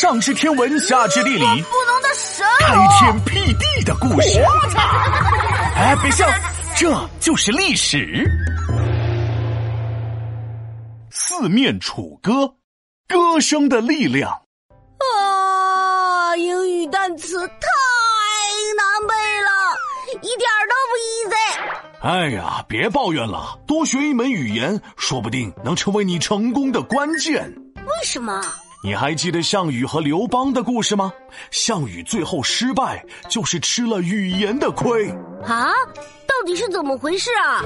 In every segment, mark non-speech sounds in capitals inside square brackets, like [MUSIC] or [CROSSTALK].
上知天文，下知地理，不能的神开天辟地的故事。我 [LAUGHS] 操哎，别笑，这就是历史。四面楚歌，歌声的力量。啊，英语单词太难背了，一点都不 easy。哎呀，别抱怨了，多学一门语言，说不定能成为你成功的关键。为什么？你还记得项羽和刘邦的故事吗？项羽最后失败，就是吃了语言的亏。啊，到底是怎么回事啊？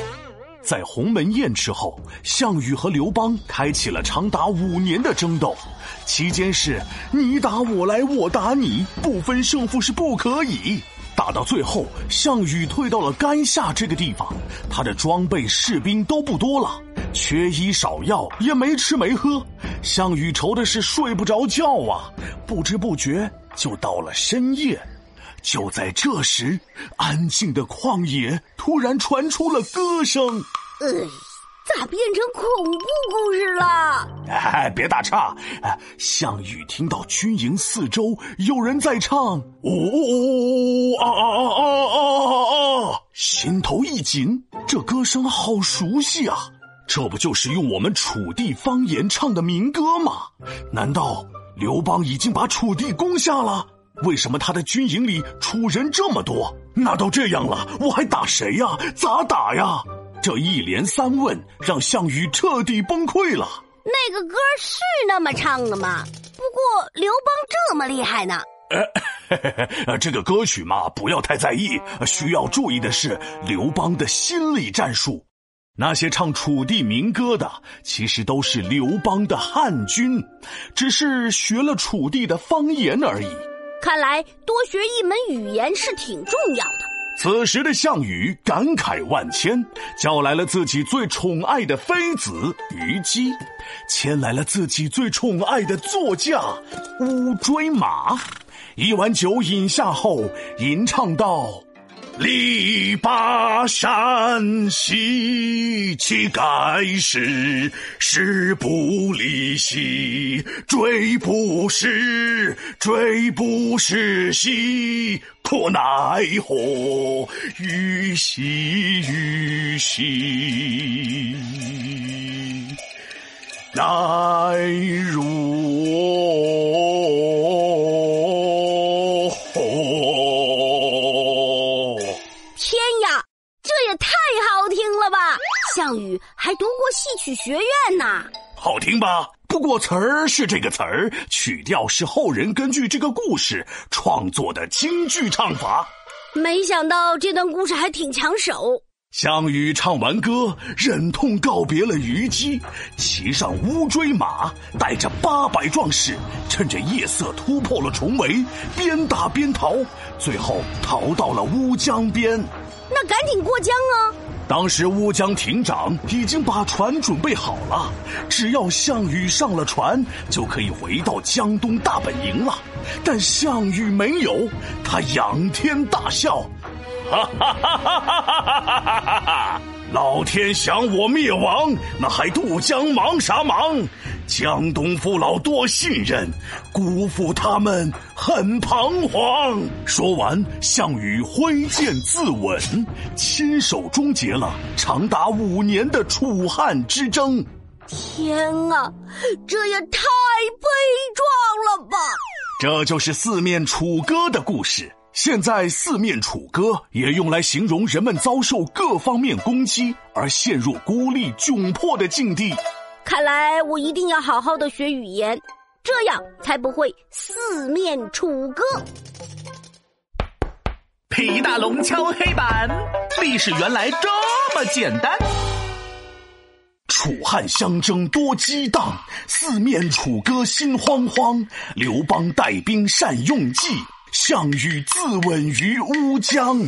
在鸿门宴之后，项羽和刘邦开启了长达五年的争斗，期间是你打我来，我打你，不分胜负是不可以。打到最后，项羽退到了垓下这个地方，他的装备、士兵都不多了，缺医少药，也没吃没喝。项羽愁的是睡不着觉啊！不知不觉就到了深夜，就在这时，安静的旷野突然传出了歌声。呃。咋变成恐怖故事了？哎，别打岔！哎，项羽听到军营四周有人在唱，呜呜啊啊啊啊啊啊！心头一紧，这歌声好熟悉啊！这不就是用我们楚地方言唱的民歌吗？难道刘邦已经把楚地攻下了？为什么他的军营里楚人这么多？那都这样了，我还打谁呀？咋打呀？这一连三问让项羽彻底崩溃了。那个歌是那么唱的吗？不过刘邦这么厉害呢。[LAUGHS] 呃嘿嘿，这个歌曲嘛，不要太在意。需要注意的是刘邦的心理战术。那些唱楚地民歌的，其实都是刘邦的汉军，只是学了楚地的方言而已。看来多学一门语言是挺重要的。此时的项羽感慨万千，叫来了自己最宠爱的妃子虞姬，牵来了自己最宠爱的座驾乌骓马。一碗酒饮下后，吟唱道。力拔山兮气盖世，时不利兮骓不逝，骓不逝兮可奈何？虞兮虞兮，奈如。项羽还读过戏曲学院呢，好听吧？不过词儿是这个词儿，曲调是后人根据这个故事创作的京剧唱法。没想到这段故事还挺抢手。项羽唱完歌，忍痛告别了虞姬，骑上乌骓马，带着八百壮士，趁着夜色突破了重围，边打边逃，最后逃到了乌江边。那赶紧过江啊！当时乌江亭长已经把船准备好了，只要项羽上了船，就可以回到江东大本营了。但项羽没有，他仰天大笑，哈哈哈哈哈哈哈哈！老天想我灭亡，那还渡江忙啥忙？江东父老多信任，辜负他们很彷徨。说完，项羽挥剑自刎，亲手终结了长达五年的楚汉之争。天啊，这也太悲壮了吧！这就是四面楚歌的故事。现在，四面楚歌也用来形容人们遭受各方面攻击而陷入孤立窘迫的境地。看来我一定要好好的学语言，这样才不会四面楚歌。皮大龙敲黑板，历史原来这么简单。楚汉相争多激荡，四面楚歌心慌慌。刘邦带兵善用计，项羽自刎于乌江。